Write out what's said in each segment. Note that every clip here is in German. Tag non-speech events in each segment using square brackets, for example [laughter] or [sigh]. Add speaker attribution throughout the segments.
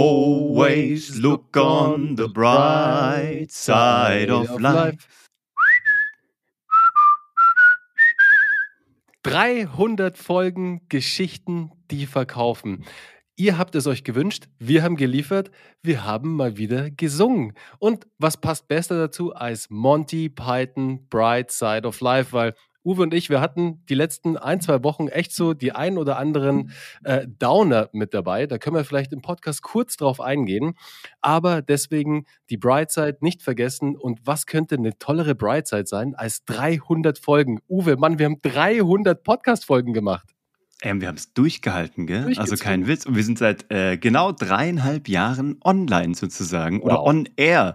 Speaker 1: Always look on the bright side of life.
Speaker 2: 300 Folgen Geschichten, die verkaufen. Ihr habt es euch gewünscht, wir haben geliefert, wir haben mal wieder gesungen. Und was passt besser dazu als Monty Python Bright Side of Life, weil Uwe und ich, wir hatten die letzten ein, zwei Wochen echt so die ein oder anderen äh, Downer mit dabei. Da können wir vielleicht im Podcast kurz drauf eingehen. Aber deswegen die Brightside nicht vergessen. Und was könnte eine tollere Brightside sein als 300 Folgen? Uwe, Mann, wir haben 300 Podcast-Folgen gemacht.
Speaker 1: Ähm, wir haben es durchgehalten, gell? Also kein Witz. Und wir sind seit äh, genau dreieinhalb Jahren online sozusagen wow. oder on air.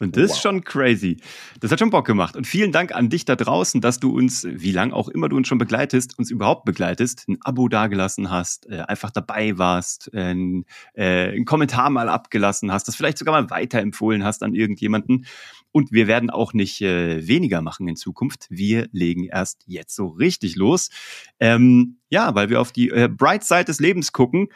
Speaker 1: Und das wow. ist schon crazy. Das hat schon Bock gemacht. Und vielen Dank an dich da draußen, dass du uns, wie lang auch immer du uns schon begleitest, uns überhaupt begleitest, ein Abo dagelassen hast, äh, einfach dabei warst, äh, äh, einen Kommentar mal abgelassen hast, das vielleicht sogar mal weiterempfohlen hast an irgendjemanden. Und wir werden auch nicht äh, weniger machen in Zukunft. Wir legen erst jetzt so richtig los. Ähm, ja, weil wir auf die äh, Bright Side des Lebens gucken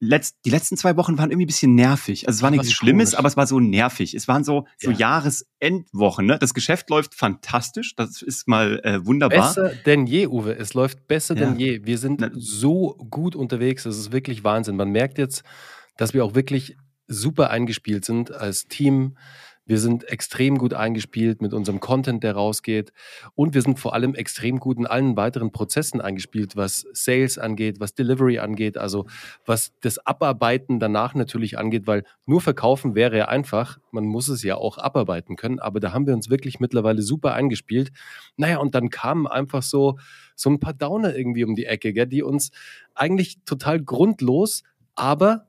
Speaker 1: letzt, die letzten zwei Wochen waren irgendwie ein bisschen nervig. Also es war nichts Schlimmes, komisch. aber es war so nervig. Es waren so, so ja. Jahresendwochen. Ne? Das Geschäft läuft fantastisch. Das ist mal äh, wunderbar.
Speaker 2: Besser denn je, Uwe. Es läuft besser ja. denn je. Wir sind Na, so gut unterwegs. Das ist wirklich Wahnsinn. Man merkt jetzt, dass wir auch wirklich super eingespielt sind als Team. Wir sind extrem gut eingespielt mit unserem Content, der rausgeht. Und wir sind vor allem extrem gut in allen weiteren Prozessen eingespielt, was Sales angeht, was Delivery angeht, also was das Abarbeiten danach natürlich angeht, weil nur verkaufen wäre ja einfach. Man muss es ja auch abarbeiten können. Aber da haben wir uns wirklich mittlerweile super eingespielt. Naja, und dann kamen einfach so, so ein paar Downer irgendwie um die Ecke, gell, die uns eigentlich total grundlos, aber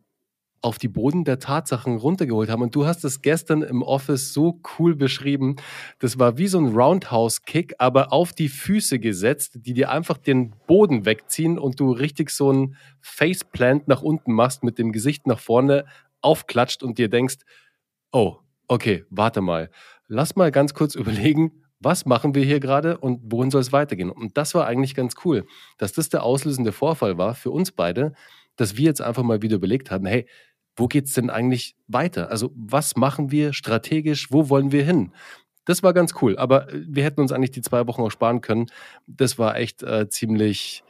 Speaker 2: auf die Boden der Tatsachen runtergeholt haben. Und du hast es gestern im Office so cool beschrieben. Das war wie so ein Roundhouse-Kick, aber auf die Füße gesetzt, die dir einfach den Boden wegziehen und du richtig so ein Faceplant nach unten machst, mit dem Gesicht nach vorne aufklatscht und dir denkst, oh, okay, warte mal. Lass mal ganz kurz [laughs] überlegen, was machen wir hier gerade und wohin soll es weitergehen? Und das war eigentlich ganz cool, dass das der auslösende Vorfall war für uns beide, dass wir jetzt einfach mal wieder überlegt haben, hey, wo geht es denn eigentlich weiter? Also was machen wir strategisch? Wo wollen wir hin? Das war ganz cool, aber äh, wir hätten uns eigentlich die zwei Wochen auch sparen können. Das war echt äh, ziemlich,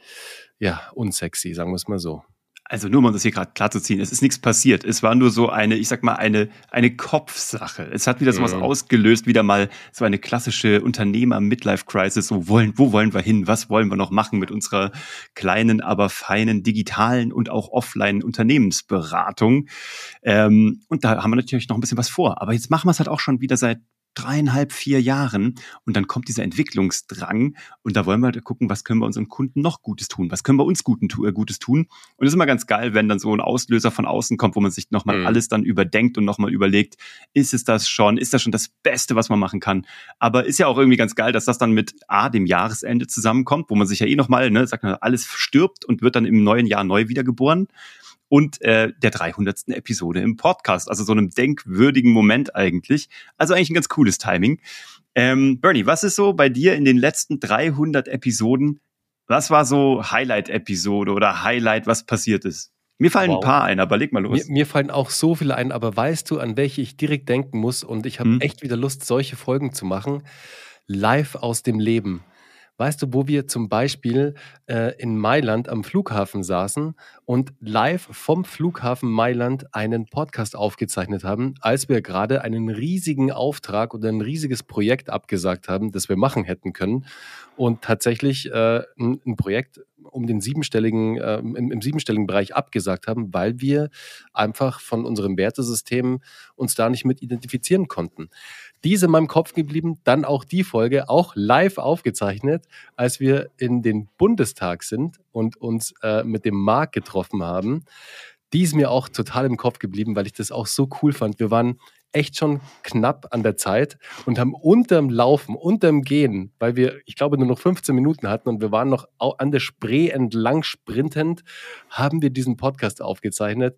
Speaker 2: ja, unsexy, sagen wir es mal so
Speaker 1: also nur um das hier gerade klar zu ziehen, es ist nichts passiert. Es war nur so eine, ich sag mal, eine, eine Kopfsache. Es hat wieder so was mhm. ausgelöst, wieder mal so eine klassische Unternehmer-Midlife-Crisis. So wollen, wo wollen wir hin? Was wollen wir noch machen mit unserer kleinen, aber feinen digitalen und auch offline Unternehmensberatung? Ähm, und da haben wir natürlich noch ein bisschen was vor. Aber jetzt machen wir es halt auch schon wieder seit dreieinhalb, vier Jahren und dann kommt dieser Entwicklungsdrang und da wollen wir halt gucken, was können wir unseren Kunden noch Gutes tun, was können wir uns Guten, äh, Gutes tun? Und es ist immer ganz geil, wenn dann so ein Auslöser von außen kommt, wo man sich nochmal mhm. alles dann überdenkt und nochmal überlegt, ist es das schon, ist das schon das Beste, was man machen kann, aber ist ja auch irgendwie ganz geil, dass das dann mit A, dem Jahresende zusammenkommt, wo man sich ja eh nochmal, ne, sagt man, alles stirbt und wird dann im neuen Jahr neu wiedergeboren und äh, der 300. Episode im Podcast. Also so einem denkwürdigen Moment eigentlich. Also eigentlich ein ganz cooles Timing. Ähm, Bernie, was ist so bei dir in den letzten 300 Episoden? Was war so Highlight-Episode oder Highlight, was passiert ist? Mir fallen wow. ein paar ein, aber leg mal los.
Speaker 2: Mir, mir, fallen auch so viele ein, aber weißt du, an welche ich direkt denken muss? Und ich habe hm. echt wieder Lust, solche Folgen zu machen. Live aus dem Leben. Weißt du, wo wir zum Beispiel äh, in Mailand am Flughafen saßen und live vom Flughafen Mailand einen Podcast aufgezeichnet haben, als wir gerade einen riesigen Auftrag oder ein riesiges Projekt abgesagt haben, das wir machen hätten können und tatsächlich äh, ein, ein Projekt um den siebenstelligen, äh, im, im, siebenstelligen Bereich abgesagt haben, weil wir einfach von unserem Wertesystem uns da nicht mit identifizieren konnten. Diese in meinem Kopf geblieben, dann auch die Folge, auch live aufgezeichnet, als wir in den Bundestag sind und uns äh, mit dem Marc getroffen haben. Die ist mir auch total im Kopf geblieben, weil ich das auch so cool fand. Wir waren echt schon knapp an der Zeit und haben unterm Laufen, unterm Gehen, weil wir, ich glaube, nur noch 15 Minuten hatten und wir waren noch an der Spree entlang sprintend, haben wir diesen Podcast aufgezeichnet.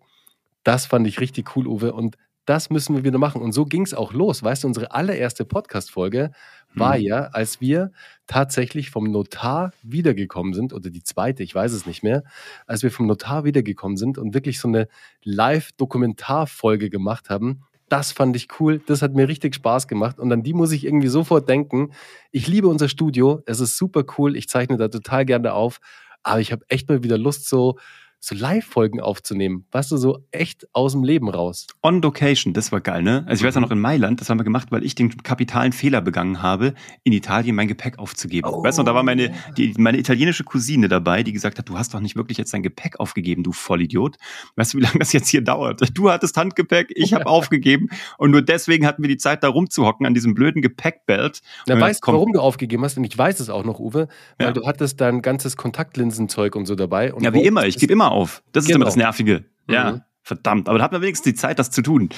Speaker 2: Das fand ich richtig cool, Uwe. Und das müssen wir wieder machen. Und so ging es auch los. Weißt du, unsere allererste Podcast-Folge war hm. ja, als wir tatsächlich vom Notar wiedergekommen sind, oder die zweite, ich weiß es nicht mehr, als wir vom Notar wiedergekommen sind und wirklich so eine Live-Dokumentarfolge gemacht haben. Das fand ich cool. Das hat mir richtig Spaß gemacht. Und an die muss ich irgendwie sofort denken. Ich liebe unser Studio. Es ist super cool. Ich zeichne da total gerne auf. Aber ich habe echt mal wieder Lust, so so Live-Folgen aufzunehmen. Weißt du, so echt aus dem Leben raus.
Speaker 1: On Location, das war geil, ne? Also ich weiß ja noch in Mailand, das haben wir gemacht, weil ich den kapitalen Fehler begangen habe, in Italien mein Gepäck aufzugeben. Oh. Weißt du, da war meine, die, meine italienische Cousine dabei, die gesagt hat, du hast doch nicht wirklich jetzt dein Gepäck aufgegeben, du Vollidiot. Weißt du, wie lange das jetzt hier dauert? Du hattest Handgepäck, ich habe [laughs] aufgegeben und nur deswegen hatten wir die Zeit, da rumzuhocken an diesem blöden Gepäckbelt.
Speaker 2: Na, weißt du, warum du aufgegeben hast? Und ich weiß es auch noch, Uwe, weil ja. du hattest dein ganzes Kontaktlinsenzeug und so dabei. Und
Speaker 1: ja, wie immer, ich gebe immer auf. Das genau. ist immer das genau. Nervige. Ja, mhm. verdammt. Aber da hat man wenigstens die Zeit, das zu tun.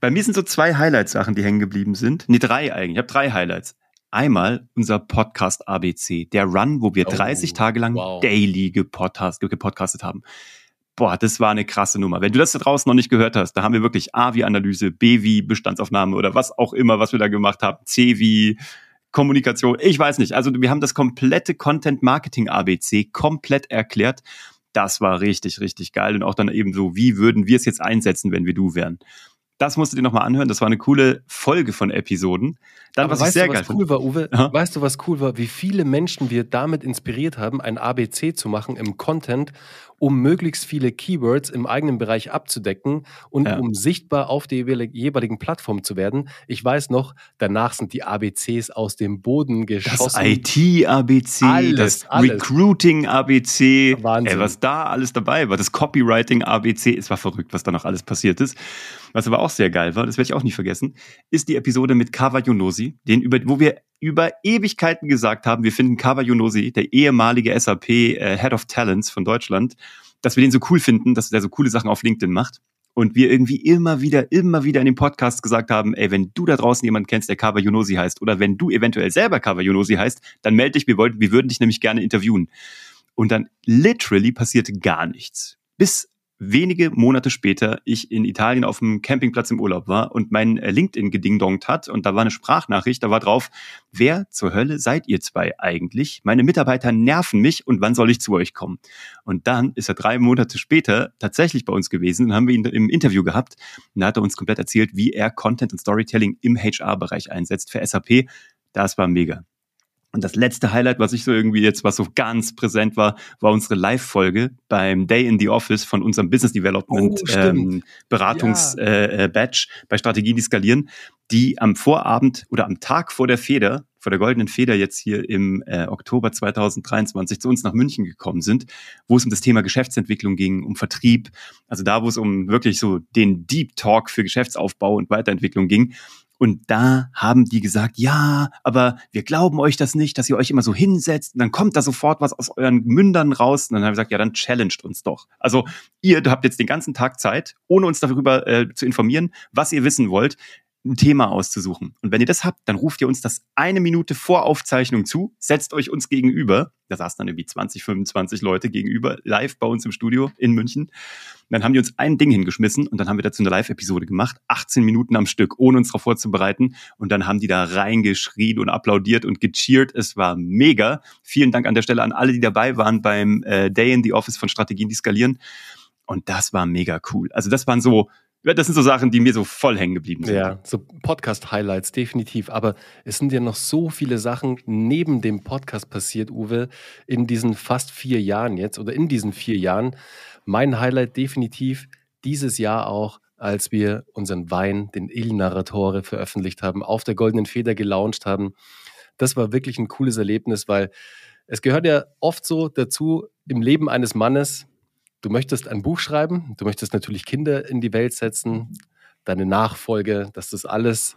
Speaker 1: Bei mir sind so zwei Highlight-Sachen, die hängen geblieben sind. Nee, drei eigentlich. Ich habe drei Highlights. Einmal unser Podcast ABC, der Run, wo wir oh, 30 Tage lang wow. daily gepodcast, gepodcastet haben. Boah, das war eine krasse Nummer. Wenn du das da draußen noch nicht gehört hast, da haben wir wirklich A wie Analyse, B wie Bestandsaufnahme oder was auch immer, was wir da gemacht haben, C wie Kommunikation, ich weiß nicht. Also wir haben das komplette Content Marketing ABC komplett erklärt das war richtig, richtig geil. Und auch dann eben so, wie würden wir es jetzt einsetzen, wenn wir du wären? Das musst du dir nochmal anhören. Das war eine coole Folge von Episoden.
Speaker 2: Dann, Aber was weißt ich sehr du, was geil cool war, Uwe? Ja? Weißt du, was cool war? Wie viele Menschen wir damit inspiriert haben, ein ABC zu machen im Content um möglichst viele Keywords im eigenen Bereich abzudecken und ja. um sichtbar auf der jeweiligen Plattform zu werden. Ich weiß noch, danach sind die ABCs aus dem Boden geschossen.
Speaker 1: Das IT-ABC, das Recruiting-ABC, was da alles dabei war, das Copywriting-ABC, es war verrückt, was da noch alles passiert ist. Was aber auch sehr geil war, das werde ich auch nicht vergessen, ist die Episode mit Kava Yonosi, den über, wo wir über Ewigkeiten gesagt haben, wir finden Kava Yonosi, der ehemalige SAP äh, Head of Talents von Deutschland, dass wir den so cool finden, dass der so coole Sachen auf LinkedIn macht. Und wir irgendwie immer wieder, immer wieder in dem Podcast gesagt haben, ey, wenn du da draußen jemanden kennst, der Kava Yonosi heißt, oder wenn du eventuell selber Kava Yonosi heißt, dann melde dich, wir wollten, wir würden dich nämlich gerne interviewen. Und dann literally passierte gar nichts. Bis wenige Monate später ich in Italien auf dem Campingplatz im Urlaub war und mein äh, LinkedIn gedingdongt hat und da war eine Sprachnachricht, da war drauf, wer zur Hölle seid ihr zwei eigentlich? Meine Mitarbeiter nerven mich und wann soll ich zu euch kommen? Und dann ist er drei Monate später tatsächlich bei uns gewesen und haben wir ihn im Interview gehabt und da hat er uns komplett erzählt, wie er Content und Storytelling im HR-Bereich einsetzt für SAP. Das war mega. Und das letzte Highlight, was ich so irgendwie jetzt, was so ganz präsent war, war unsere Live-Folge beim Day in the Office von unserem Business Development oh, ähm, Beratungs-Batch ja. äh, äh bei Strategien, die skalieren, die am Vorabend oder am Tag vor der Feder, vor der goldenen Feder jetzt hier im äh, Oktober 2023 zu uns nach München gekommen sind, wo es um das Thema Geschäftsentwicklung ging, um Vertrieb, also da, wo es um wirklich so den Deep Talk für Geschäftsaufbau und Weiterentwicklung ging. Und da haben die gesagt, ja, aber wir glauben euch das nicht, dass ihr euch immer so hinsetzt und dann kommt da sofort was aus euren Mündern raus. Und dann haben wir gesagt, ja, dann challenged uns doch. Also ihr habt jetzt den ganzen Tag Zeit, ohne uns darüber äh, zu informieren, was ihr wissen wollt ein Thema auszusuchen. Und wenn ihr das habt, dann ruft ihr uns das eine Minute vor Aufzeichnung zu, setzt euch uns gegenüber. Da saßen dann irgendwie 20, 25 Leute gegenüber, live bei uns im Studio in München. Und dann haben die uns ein Ding hingeschmissen und dann haben wir dazu eine Live-Episode gemacht, 18 Minuten am Stück, ohne uns darauf vorzubereiten. Und dann haben die da reingeschrien und applaudiert und gecheert. Es war mega. Vielen Dank an der Stelle an alle, die dabei waren beim äh, Day in the Office von Strategien, die skalieren. Und das war mega cool. Also das waren so das sind so Sachen, die mir so voll hängen geblieben sind.
Speaker 2: Ja, so Podcast-Highlights, definitiv. Aber es sind ja noch so viele Sachen neben dem Podcast passiert, Uwe, in diesen fast vier Jahren jetzt oder in diesen vier Jahren. Mein Highlight definitiv dieses Jahr auch, als wir unseren Wein, den Il Narratore, veröffentlicht haben, auf der Goldenen Feder gelauncht haben. Das war wirklich ein cooles Erlebnis, weil es gehört ja oft so dazu im Leben eines Mannes, du möchtest ein Buch schreiben, du möchtest natürlich Kinder in die Welt setzen, deine Nachfolge, dass das alles,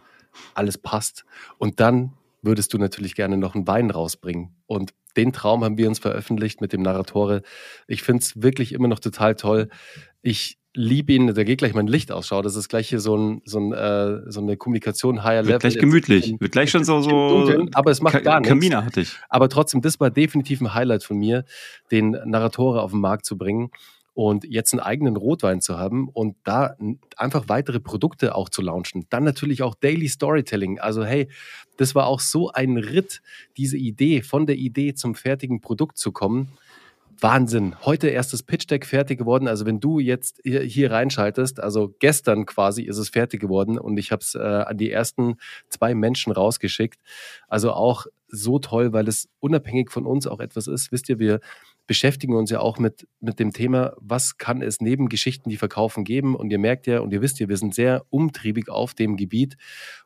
Speaker 2: alles passt. Und dann würdest du natürlich gerne noch einen Wein rausbringen. Und den Traum haben wir uns veröffentlicht mit dem Narratore. Ich finde es wirklich immer noch total toll. Ich liebe ihn, da geht gleich mein Licht aus. Schau, das ist gleich hier so, ein, so, ein, äh, so eine Kommunikation higher
Speaker 1: Wird Gleich gemütlich, wird gleich schon so, so
Speaker 2: dunkel, aber es macht gar nichts.
Speaker 1: Kamina hatte ich.
Speaker 2: Aber trotzdem, das war definitiv ein Highlight von mir, den Narratore auf den Markt zu bringen. Und jetzt einen eigenen Rotwein zu haben und da einfach weitere Produkte auch zu launchen. Dann natürlich auch Daily Storytelling. Also hey, das war auch so ein Ritt, diese Idee, von der Idee zum fertigen Produkt zu kommen. Wahnsinn. Heute erst das Pitch Deck fertig geworden. Also wenn du jetzt hier, hier reinschaltest, also gestern quasi ist es fertig geworden und ich habe es äh, an die ersten zwei Menschen rausgeschickt. Also auch so toll, weil es unabhängig von uns auch etwas ist. Wisst ihr, wir beschäftigen uns ja auch mit, mit dem Thema, was kann es neben Geschichten, die verkaufen, geben. Und ihr merkt ja und ihr wisst ja, wir sind sehr umtriebig auf dem Gebiet.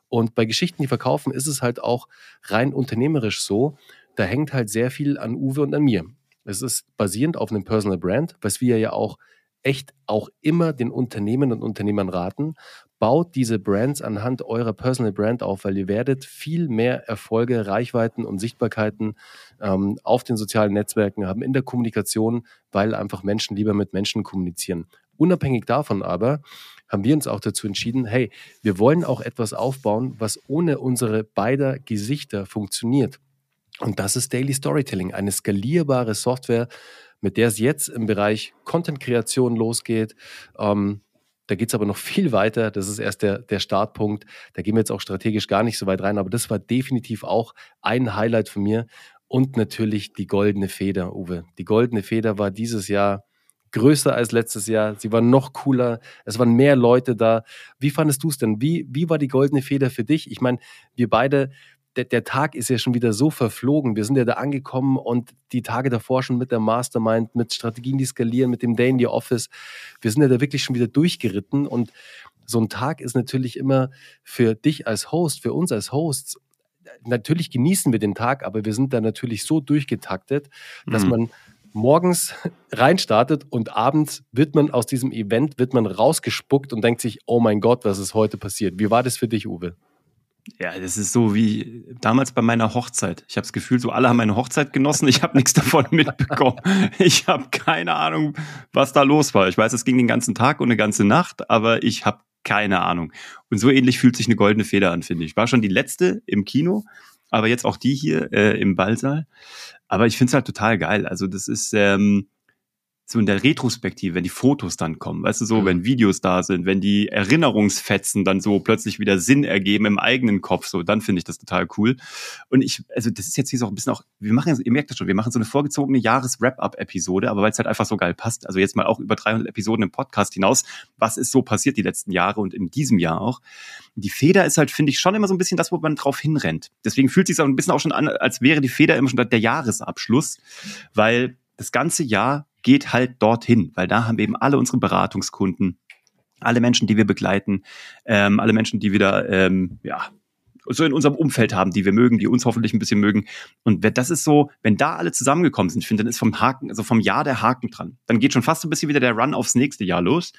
Speaker 2: Und bei Geschichten, die verkaufen, ist es halt auch rein unternehmerisch so. Da hängt halt sehr viel an Uwe und an mir. Es ist basierend auf einem Personal Brand, was wir ja auch echt auch immer den Unternehmen und Unternehmern raten. Baut diese Brands anhand eurer Personal Brand auf, weil ihr werdet viel mehr Erfolge, Reichweiten und Sichtbarkeiten ähm, auf den sozialen Netzwerken haben, in der Kommunikation, weil einfach Menschen lieber mit Menschen kommunizieren. Unabhängig davon aber haben wir uns auch dazu entschieden, hey, wir wollen auch etwas aufbauen, was ohne unsere beider Gesichter funktioniert. Und das ist Daily Storytelling, eine skalierbare Software, mit der es jetzt im Bereich Content-Kreation losgeht. Ähm, da geht es aber noch [laughs] viel weiter. Das ist erst der, der Startpunkt. Da gehen wir jetzt auch strategisch gar nicht so weit rein. Aber das war definitiv auch ein Highlight von mir. Und natürlich die goldene Feder, Uwe. Die goldene Feder war dieses Jahr größer als letztes Jahr. Sie war noch cooler. Es waren mehr Leute da. Wie fandest du es denn? Wie, wie war die goldene Feder für dich? Ich meine, wir beide, der, der Tag ist ja schon wieder so verflogen. Wir sind ja da angekommen und die Tage davor schon mit der Mastermind, mit Strategien, die skalieren, mit dem Day in the Office. Wir sind ja da wirklich schon wieder durchgeritten und so ein Tag ist natürlich immer für dich als Host, für uns als Hosts, natürlich genießen wir den Tag, aber wir sind da natürlich so durchgetaktet, dass mhm. man morgens reinstartet und abends wird man aus diesem Event, wird man rausgespuckt und denkt sich, oh mein Gott, was ist heute passiert? Wie war das für dich, Uwe?
Speaker 1: Ja, das ist so wie damals bei meiner Hochzeit. Ich habe das Gefühl, so alle haben meine Hochzeit genossen. Ich habe nichts davon [laughs] mitbekommen. Ich habe keine Ahnung, was da los war. Ich weiß, es ging den ganzen Tag und eine ganze Nacht, aber ich habe keine Ahnung. Und so ähnlich fühlt sich eine goldene Feder an, finde ich. War schon die letzte im Kino, aber jetzt auch die hier äh, im Ballsaal. Aber ich finde es halt total geil. Also das ist ähm, so in der Retrospektive, wenn die Fotos dann kommen, weißt du, so, mhm. wenn Videos da sind, wenn die Erinnerungsfetzen dann so plötzlich wieder Sinn ergeben im eigenen Kopf, so, dann finde ich das total cool. Und ich, also das ist jetzt hier so ein bisschen auch, wir machen, ihr merkt das schon, wir machen so eine vorgezogene Jahres-Wrap-Up-Episode, aber weil es halt einfach so geil passt, also jetzt mal auch über 300 Episoden im Podcast hinaus, was ist so passiert die letzten Jahre und in diesem Jahr auch. Die Feder ist halt, finde ich, schon immer so ein bisschen das, wo man drauf hinrennt. Deswegen fühlt es sich auch ein bisschen auch schon an, als wäre die Feder immer schon der Jahresabschluss, weil das ganze Jahr geht halt dorthin, weil da haben wir eben alle unsere Beratungskunden, alle Menschen, die wir begleiten, ähm, alle Menschen, die wieder ähm, ja, so in unserem Umfeld haben, die wir mögen, die uns hoffentlich ein bisschen mögen. Und das ist so, wenn da alle zusammengekommen sind, ich finde, dann ist vom Haken, also vom Jahr der Haken dran. Dann geht schon fast ein bisschen wieder der Run aufs nächste Jahr los.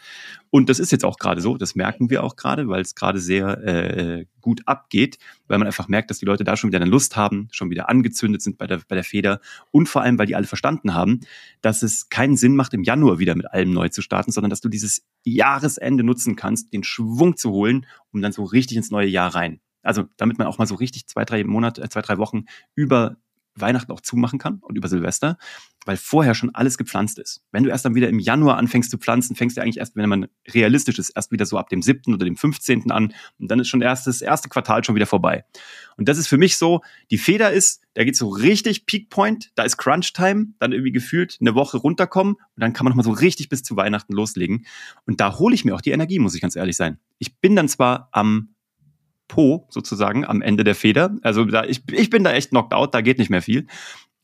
Speaker 1: Und das ist jetzt auch gerade so, das merken wir auch gerade, weil es gerade sehr äh, gut abgeht, weil man einfach merkt, dass die Leute da schon wieder eine Lust haben, schon wieder angezündet sind bei der, bei der Feder und vor allem, weil die alle verstanden haben, dass es keinen Sinn macht, im Januar wieder mit allem neu zu starten, sondern dass du dieses Jahresende nutzen kannst, den Schwung zu holen, um dann so richtig ins neue Jahr rein also damit man auch mal so richtig zwei, drei Monate, äh, zwei, drei Wochen über Weihnachten auch zumachen kann und über Silvester, weil vorher schon alles gepflanzt ist. Wenn du erst dann wieder im Januar anfängst zu pflanzen, fängst du eigentlich erst, wenn man realistisch ist, erst wieder so ab dem 7. oder dem 15. an und dann ist schon erst das erste Quartal schon wieder vorbei. Und das ist für mich so, die Feder ist, da geht so richtig Peak Point, da ist Crunch Time, dann irgendwie gefühlt eine Woche runterkommen und dann kann man nochmal so richtig bis zu Weihnachten loslegen. Und da hole ich mir auch die Energie, muss ich ganz ehrlich sein. Ich bin dann zwar am Po sozusagen am Ende der Feder. Also da, ich, ich bin da echt knocked out, da geht nicht mehr viel.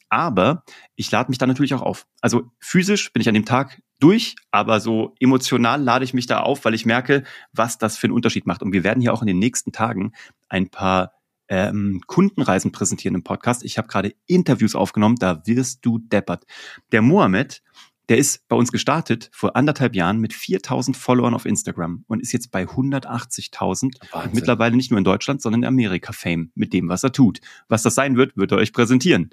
Speaker 1: Aber ich lade mich da natürlich auch auf. Also physisch bin ich an dem Tag durch, aber so emotional lade ich mich da auf, weil ich merke, was das für einen Unterschied macht. Und wir werden hier auch in den nächsten Tagen ein paar ähm, Kundenreisen präsentieren im Podcast. Ich habe gerade Interviews aufgenommen, da wirst du deppert. Der Mohammed, der ist bei uns gestartet vor anderthalb Jahren mit 4000 Followern auf Instagram und ist jetzt bei 180.000 und mittlerweile nicht nur in Deutschland, sondern in Amerika Fame mit dem, was er tut. Was das sein wird, wird er euch präsentieren.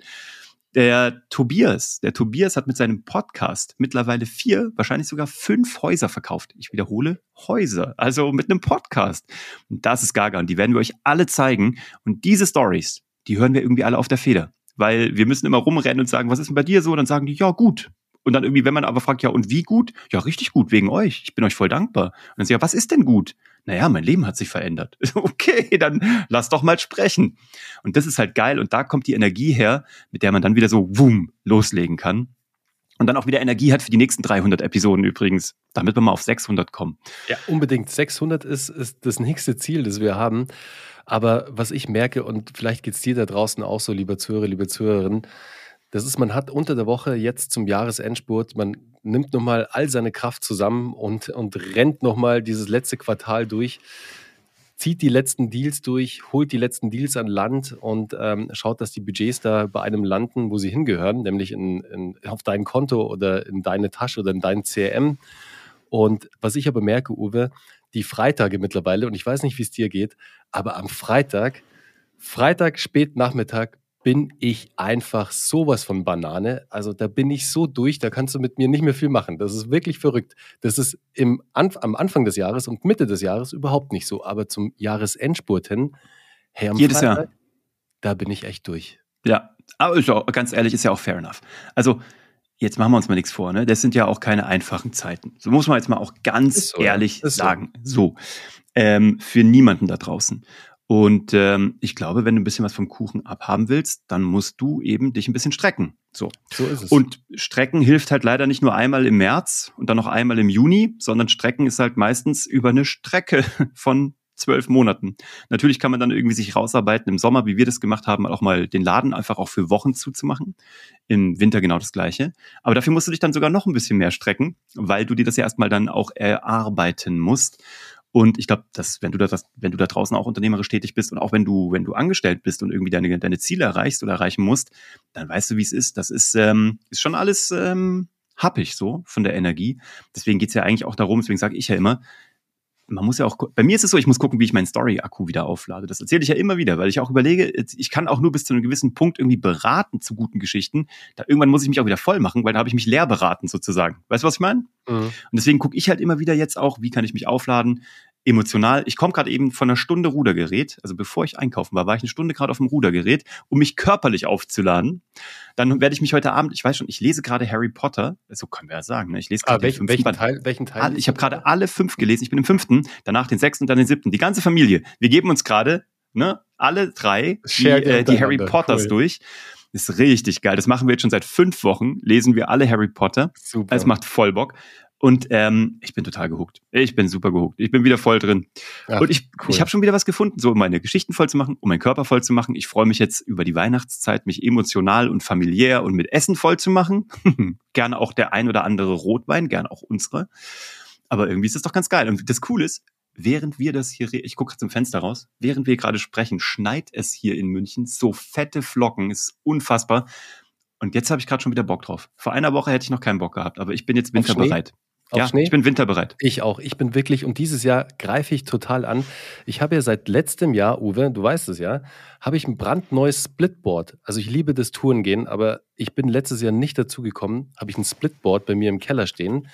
Speaker 1: Der Tobias, der Tobias hat mit seinem Podcast mittlerweile vier, wahrscheinlich sogar fünf Häuser verkauft. Ich wiederhole, Häuser. Also mit einem Podcast. Und das ist Gaga und die werden wir euch alle zeigen. Und diese Stories, die hören wir irgendwie alle auf der Feder. Weil wir müssen immer rumrennen und sagen, was ist denn bei dir so? Und dann sagen die, ja gut, Und dann irgendwie, wenn man aber fragt, ja, und wie gut? Ja, richtig gut, wegen euch. Ich bin euch voll dankbar. Und dann sagt ja, was ist denn gut? Naja, mein Leben hat sich verändert. [laughs] okay, dann lass doch mal sprechen. Und das ist halt geil. Und da kommt die Energie her, mit der man dann wieder so, wum, loslegen kann. Und dann auch wieder Energie hat für die nächsten 300 Episoden übrigens, damit wir mal auf 600 kommen.
Speaker 2: Ja, unbedingt. 600 ist, ist das nächste Ziel, das wir haben. Aber was ich merke, und vielleicht geht es dir da draußen auch so, lieber Zuhörer, liebe Zuhörerin, das ist, man hat unter der Woche jetzt zum Jahresendspurt, man nimmt nochmal all seine Kraft zusammen und, und rennt nochmal dieses letzte Quartal durch, zieht die letzten Deals durch, holt die letzten Deals an Land und ähm, schaut, dass die Budgets da bei einem landen, wo sie hingehören, nämlich in, in, auf dein Konto oder in deine Tasche oder in dein CRM. Und was ich aber merke, Uwe, die Freitage mittlerweile, und ich weiß nicht, wie es dir geht, aber am Freitag, Freitag spät Nachmittag bin ich einfach sowas von Banane. Also da bin ich so durch, da kannst du mit mir nicht mehr viel machen. Das ist wirklich verrückt. Das ist im, am Anfang des Jahres und Mitte des Jahres überhaupt nicht so. Aber zum Jahresendspurt hin,
Speaker 1: hey, Jedes Freitag, Jahr.
Speaker 2: da bin ich echt durch.
Speaker 1: Ja, aber ist auch, ganz ehrlich, ist ja auch fair enough. Also jetzt machen wir uns mal nichts vor, ne? Das sind ja auch keine einfachen Zeiten. So muss man jetzt mal auch ganz so, ehrlich sagen. So. so. Ähm, für niemanden da draußen. Und ähm, ich glaube, wenn du ein bisschen was vom Kuchen abhaben willst, dann musst du eben dich ein bisschen strecken. So. so ist es. Und Strecken hilft halt leider nicht nur einmal im März und dann noch einmal im Juni, sondern Strecken ist halt meistens über eine Strecke [laughs] von zwölf Monaten. Natürlich kann man dann irgendwie sich rausarbeiten im Sommer, wie wir das gemacht haben, auch mal den Laden einfach auch für Wochen zuzumachen. Im Winter genau das Gleiche. Aber dafür musst du dich dann sogar noch ein bisschen mehr strecken, weil du dir das ja erstmal dann auch erarbeiten musst. Und ich glaube, dass wenn du da, das, wenn du da draußen auch unternehmerisch tätig bist und auch wenn du, wenn du angestellt bist und irgendwie deine, deine Ziele erreichst oder erreichen musst, dann weißt du, wie es ist. Das ist, ähm, ist schon alles ähm, happig so von der Energie. Deswegen geht's ja eigentlich auch darum, deswegen sage ich ja immer, man muss ja auch, bei mir ist es so, ich muss gucken, wie ich meinen Story-Akku wieder auflade. Das erzähle ich ja immer wieder, weil ich auch überlege, ich kann auch nur bis zu einem gewissen Punkt irgendwie beraten zu guten Geschichten. Da irgendwann muss ich mich auch wieder voll machen, weil da habe ich mich leer beraten sozusagen. Weißt du, was ich meine? Mhm. Und deswegen gucke ich halt immer wieder jetzt auch, wie kann ich mich aufladen, emotional. Ich komme gerade eben von einer Stunde Rudergerät. Also bevor ich einkaufen war, war ich eine Stunde gerade auf dem Rudergerät, um mich körperlich aufzuladen. Dann werde ich mich heute Abend, ich weiß schon, ich lese gerade Harry Potter. So können wir ja sagen. Ne? Ich lese gerade
Speaker 2: ah, welchen, welchen Teil? Welchen Teil?
Speaker 1: Ich habe gerade alle fünf gelesen. Ich bin im fünften, danach den sechsten und dann den siebten. Die ganze Familie. Wir geben uns gerade ne, alle drei die, äh, die Harry Potters cool. durch. ist richtig geil. Das machen wir jetzt schon seit fünf Wochen. Lesen wir alle Harry Potter. Super. Es macht voll Bock. Und ähm, ich bin total gehuckt. Ich bin super gehuckt. Ich bin wieder voll drin. Ja, und ich, cool. ich habe schon wieder was gefunden, so um meine Geschichten voll zu machen, um meinen Körper voll zu machen. Ich freue mich jetzt über die Weihnachtszeit, mich emotional und familiär und mit Essen voll zu machen. [laughs] gerne auch der ein oder andere Rotwein, gerne auch unsere. Aber irgendwie ist das doch ganz geil. Und das Coole ist, während wir das hier, ich gucke zum Fenster raus, während wir gerade sprechen, schneit es hier in München. So fette Flocken, ist unfassbar. Und jetzt habe ich gerade schon wieder Bock drauf. Vor einer Woche hätte ich noch keinen Bock gehabt, aber ich bin jetzt winterbereit.
Speaker 2: Auf ja, Schnee?
Speaker 1: ich bin winterbereit.
Speaker 2: Ich auch. Ich bin wirklich, und dieses Jahr greife ich total an. Ich habe ja seit letztem Jahr, Uwe, du weißt es ja, habe ich ein brandneues Splitboard. Also ich liebe das Tourengehen, aber ich bin letztes Jahr nicht dazu gekommen, habe ich ein Splitboard bei mir im Keller stehen,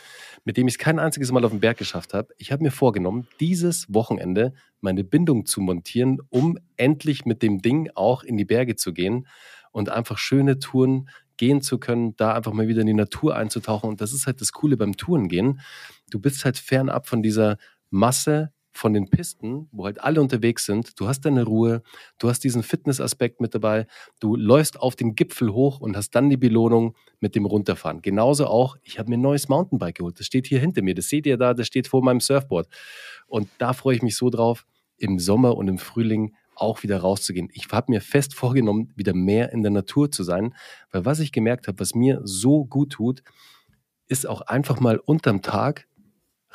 Speaker 2: mit dem ich es kein einziges Mal auf den Berg geschafft habe. Ich habe mir vorgenommen, dieses Wochenende meine Bindung zu montieren, um endlich mit dem Ding auch in die Berge zu gehen und einfach schöne Touren gehen zu können, da einfach mal wieder in die Natur einzutauchen. Und das ist halt das Coole beim Tourengehen. Du bist halt fernab von dieser Masse von den Pisten, wo halt alle unterwegs sind. Du hast deine Ruhe, du hast diesen Fitnessaspekt mit dabei, du läufst auf den Gipfel hoch und hast dann die Belohnung mit dem Runterfahren. Genauso auch, ich habe mir ein neues Mountainbike geholt. Das steht hier hinter mir, das seht ihr da, das steht vor meinem Surfboard. Und da freue ich mich so drauf, im Sommer und im Frühling auch wieder rauszugehen. Ich habe mir fest vorgenommen, wieder mehr in der Natur zu sein, weil was ich gemerkt habe, was mir so gut tut, ist auch einfach mal unterm Tag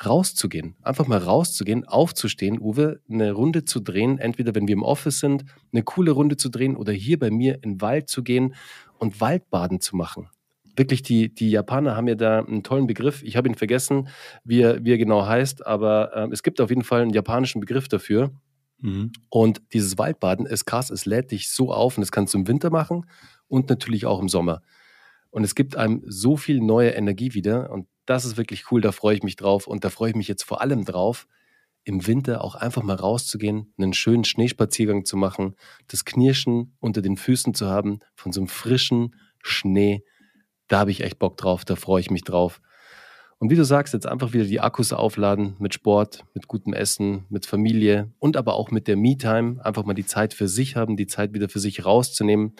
Speaker 2: rauszugehen. Einfach mal rauszugehen, aufzustehen, Uwe, eine Runde zu drehen, entweder wenn wir im Office sind, eine coole Runde zu drehen oder hier bei mir in den Wald zu gehen und Waldbaden zu machen. Wirklich, die, die Japaner haben ja da einen tollen Begriff. Ich habe ihn vergessen, wie er, wie er genau heißt, aber äh, es gibt auf jeden Fall einen japanischen Begriff dafür. Mhm. Und dieses Waldbaden ist krass, es lädt dich so auf und das kannst du im Winter machen und natürlich auch im Sommer. Und es gibt einem so viel neue Energie wieder und das ist wirklich cool, da freue ich mich drauf und da freue ich mich jetzt vor allem drauf, im Winter auch einfach mal rauszugehen, einen schönen Schneespaziergang zu machen, das Knirschen unter den Füßen zu haben von so einem frischen Schnee. da habe ich echt Bock drauf, da freue ich mich drauf. Und wie du sagst, jetzt einfach wieder die Akkus aufladen mit Sport, mit gutem Essen, mit Familie und aber auch mit der Me-Time. Einfach mal die Zeit für sich haben, die Zeit wieder für sich rauszunehmen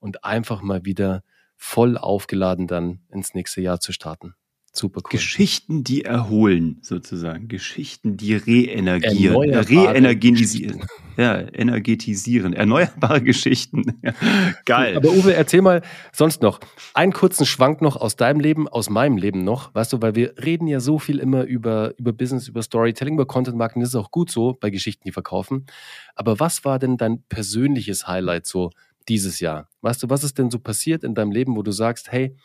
Speaker 2: und einfach mal wieder voll aufgeladen dann ins nächste Jahr zu starten. Super cool.
Speaker 1: Geschichten, die erholen, sozusagen. Geschichten, die reenergieren. Reenergisieren. Ja, energetisieren. Erneuerbare Geschichten. Geil.
Speaker 2: Aber Uwe, erzähl mal sonst noch einen kurzen Schwank noch aus deinem Leben, aus meinem Leben noch. Weißt du, weil wir reden ja so viel immer über, über Business, über Storytelling, über Content Marketing. Das ist auch gut so bei Geschichten, die verkaufen. Aber was war denn dein persönliches Highlight so dieses Jahr? Weißt du, was ist denn so passiert in deinem Leben, wo du sagst, hey,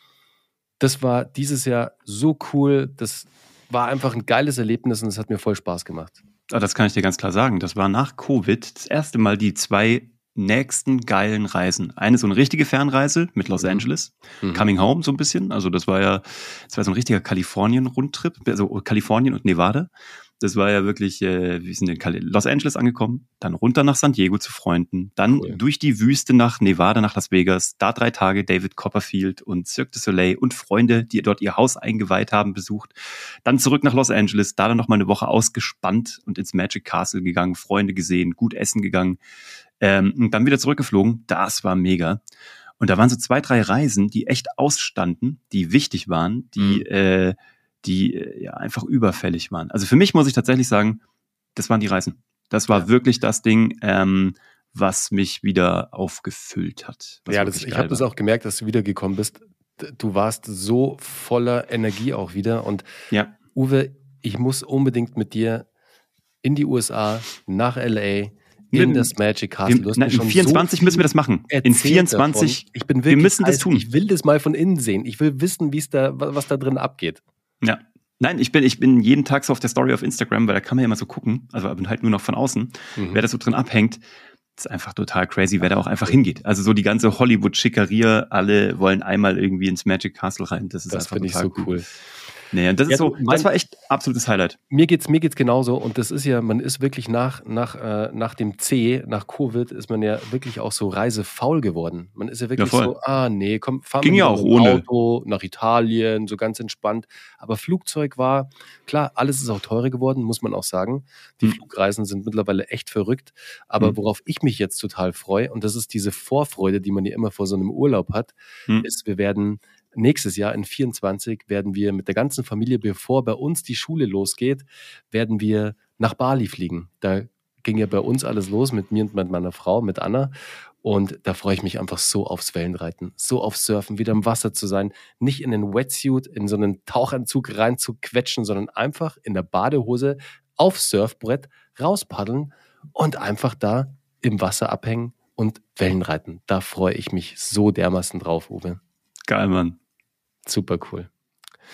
Speaker 2: das war dieses Jahr so cool. Das war einfach ein geiles Erlebnis und es hat mir voll Spaß gemacht.
Speaker 1: Ah, das kann ich dir ganz klar sagen. Das war nach Covid das erste Mal die zwei nächsten geilen Reisen. Eine so eine richtige Fernreise mit Los mhm. Angeles, mhm. Coming Home so ein bisschen. Also das war ja, das war so ein richtiger Kalifornien-Rundtrip, also Kalifornien und Nevada. Das war ja wirklich, äh, wir sind in Los Angeles angekommen, dann runter nach San Diego zu Freunden, dann cool. durch die Wüste nach Nevada, nach Las Vegas, da drei Tage David Copperfield und Cirque du Soleil und Freunde, die dort ihr Haus eingeweiht haben, besucht. Dann zurück nach Los Angeles, da dann noch mal eine Woche ausgespannt und ins Magic Castle gegangen, Freunde gesehen, gut essen gegangen ähm, und dann wieder zurückgeflogen. Das war mega. Und da waren so zwei, drei Reisen, die echt ausstanden, die wichtig waren, die mhm. äh, die äh, ja einfach überfällig waren. Also für mich muss ich tatsächlich sagen, das waren die Reisen. Das war ja. wirklich das Ding, ähm, was mich wieder aufgefüllt hat.
Speaker 2: Ja, das, ich habe das auch gemerkt, dass du wiedergekommen bist. Du warst so voller Energie auch wieder. Und ja. Uwe, ich muss unbedingt mit dir in die USA, nach LA, in das Magic Castle.
Speaker 1: Wir, nein, in 24 so müssen wir das machen. In 24,
Speaker 2: davon. ich bin wirklich, wir müssen das tun. Ich will das mal von innen sehen. Ich will wissen, wie es da, was da drin abgeht.
Speaker 1: Ja. Nein, ich bin, ich bin jeden Tag so auf der Story auf Instagram, weil da kann man ja immer so gucken, also halt nur noch von außen, mhm. wer da so drin abhängt. ist einfach total crazy, wer da auch einfach hingeht. Also so die ganze Hollywood-Schickeria, alle wollen einmal irgendwie ins Magic Castle rein. Das ist das einfach total ich so cool. cool. Nee, und das ja, ist so, mein, das war echt absolutes Highlight.
Speaker 2: Mir geht's, mir geht's genauso. Und das ist ja, man ist wirklich nach, nach, äh, nach dem C, nach Covid, ist man ja wirklich auch so reisefaul geworden. Man ist ja wirklich ja, so, ah, nee, komm, fahren
Speaker 1: Ging wir ja auch ohne. Auto
Speaker 2: nach Italien, so ganz entspannt. Aber Flugzeug war, klar, alles ist auch teurer geworden, muss man auch sagen. Die hm. Flugreisen sind mittlerweile echt verrückt. Aber hm. worauf ich mich jetzt total freue, und das ist diese Vorfreude, die man ja immer vor so einem Urlaub hat, hm. ist, wir werden nächstes Jahr in 24 werden wir mit der ganzen Familie, bevor bei uns die Schule losgeht, werden wir nach Bali fliegen. Da ging ja bei uns alles los mit mir und mit meiner Frau, mit Anna. Und da freue ich mich einfach so aufs Wellenreiten, so aufs Surfen, wieder im Wasser zu sein, nicht in den Wetsuit, in so einen Tauchanzug rein zu quetschen, sondern einfach in der Badehose aufs Surfbrett rauspaddeln und einfach da im Wasser abhängen und Wellenreiten. Da freue ich mich so dermaßen drauf, Uwe.
Speaker 1: Geil, Mann.
Speaker 2: Super cool.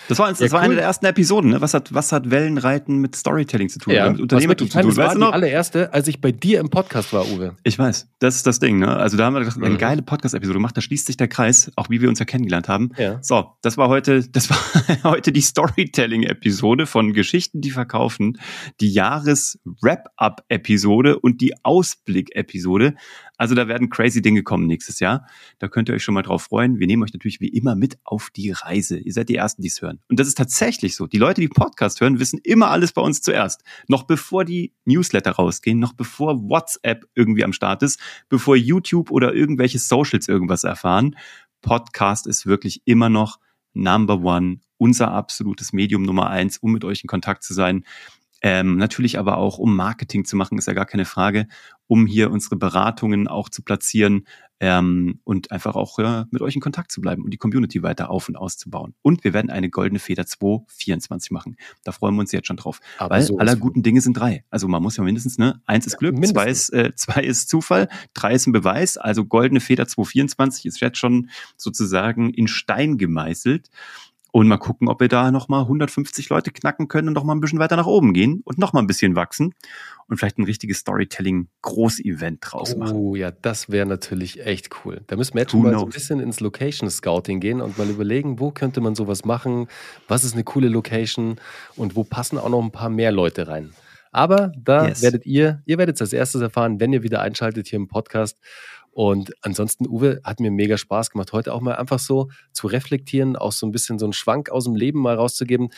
Speaker 1: Das war, das ja, war cool. eine der ersten Episoden. Ne? Was, hat, was hat Wellenreiten mit Storytelling zu tun? Ja. Mit
Speaker 2: Unternehmertum zu tun? Das war die allererste, als ich bei dir im Podcast war, Uwe.
Speaker 1: Ich weiß. Das ist das Ding. Ne? Also da haben wir gedacht, mhm. eine geile Podcast-Episode gemacht. Da schließt sich der Kreis, auch wie wir uns ja kennengelernt haben. Ja. So, das war heute, das war [laughs] heute die Storytelling-Episode von Geschichten, die verkaufen, die Jahres-Wrap-Up-Episode und die Ausblick-Episode. Also da werden crazy Dinge kommen nächstes Jahr. Da könnt ihr euch schon mal drauf freuen. Wir nehmen euch natürlich wie immer mit auf die Reise. Ihr seid die Ersten, die es hören. Und das ist tatsächlich so. Die Leute, die Podcast hören, wissen immer alles bei uns zuerst. Noch bevor die Newsletter rausgehen, noch bevor WhatsApp irgendwie am Start ist, bevor YouTube oder irgendwelche Socials irgendwas erfahren. Podcast ist wirklich immer noch Number One, unser absolutes Medium Nummer eins, um mit euch in Kontakt zu sein. Ähm, natürlich aber auch, um Marketing zu machen, ist ja gar keine Frage, um hier unsere Beratungen auch zu platzieren ähm, und einfach auch ja, mit euch in Kontakt zu bleiben und die Community weiter auf und auszubauen. Und wir werden eine goldene Feder 224 machen. Da freuen wir uns jetzt schon drauf. Aber weil so aller guten Dinge sind drei. Also man muss ja mindestens, ne, eins ist Glück, ja, zwei ist, äh, zwei ist Zufall, drei ist ein Beweis. Also goldene Feder 224 ist jetzt schon sozusagen in Stein gemeißelt. Und mal gucken, ob wir da nochmal 150 Leute knacken können und nochmal ein bisschen weiter nach oben gehen und nochmal ein bisschen wachsen und vielleicht ein richtiges Storytelling-Groß-Event draus machen.
Speaker 2: Oh ja, das wäre natürlich echt cool. Da müssen wir jetzt schon mal so ein bisschen ins Location-Scouting gehen und mal überlegen, wo könnte man sowas machen, was ist eine coole Location und wo passen auch noch ein paar mehr Leute rein. Aber da yes. werdet ihr, ihr werdet es als erstes erfahren, wenn ihr wieder einschaltet hier im Podcast. Und ansonsten, Uwe, hat mir mega Spaß gemacht, heute auch mal einfach so zu reflektieren, auch so ein bisschen so einen Schwank aus dem Leben mal rauszugeben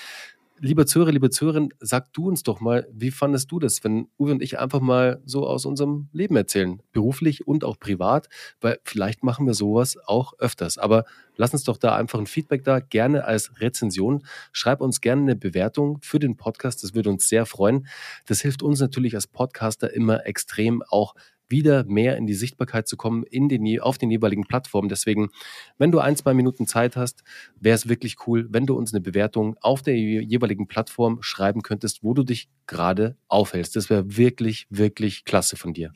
Speaker 2: lieber Zuhörer, liebe Zuhörerin, sag du uns doch mal, wie fandest du das, wenn Uwe und ich einfach mal so aus unserem Leben erzählen, beruflich und auch privat, weil vielleicht machen wir sowas auch öfters. Aber lass uns doch da einfach ein Feedback da, gerne als Rezension. Schreib uns gerne eine Bewertung für den Podcast, das würde uns sehr freuen. Das hilft uns natürlich als Podcaster immer extrem auch wieder mehr in die Sichtbarkeit zu kommen in den, auf den jeweiligen Plattformen. Deswegen, wenn du ein, zwei Minuten Zeit hast, wäre es wirklich cool, wenn du uns eine Bewertung auf der jeweiligen Plattform schreiben könntest, wo du dich gerade aufhältst. Das wäre wirklich, wirklich klasse von dir.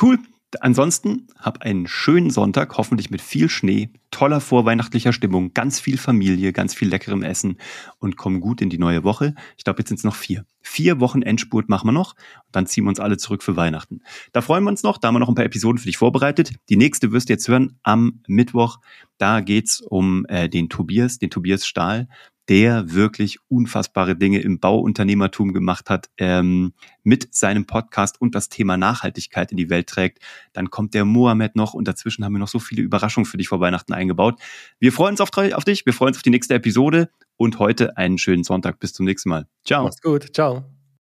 Speaker 1: Cool. Ansonsten hab einen schönen Sonntag, hoffentlich mit viel Schnee, toller vorweihnachtlicher Stimmung, ganz viel Familie, ganz viel leckerem Essen und komm gut in die neue Woche. Ich glaube, jetzt sind es noch vier. Vier Wochen Endspurt machen wir noch und dann ziehen wir uns alle zurück für Weihnachten. Da freuen wir uns noch, da haben wir noch ein paar Episoden für dich vorbereitet. Die nächste wirst du jetzt hören am Mittwoch. Da geht's um äh, den Tobias, den Tobias Stahl der wirklich unfassbare Dinge im Bauunternehmertum gemacht hat, ähm, mit seinem Podcast und das Thema Nachhaltigkeit in die Welt trägt. Dann kommt der Mohammed noch und dazwischen haben wir noch so viele Überraschungen für dich vor Weihnachten eingebaut. Wir freuen uns auf, auf dich, wir freuen uns auf die nächste Episode und heute einen schönen Sonntag. Bis zum nächsten Mal. Ciao.
Speaker 2: Mach's gut. Ciao.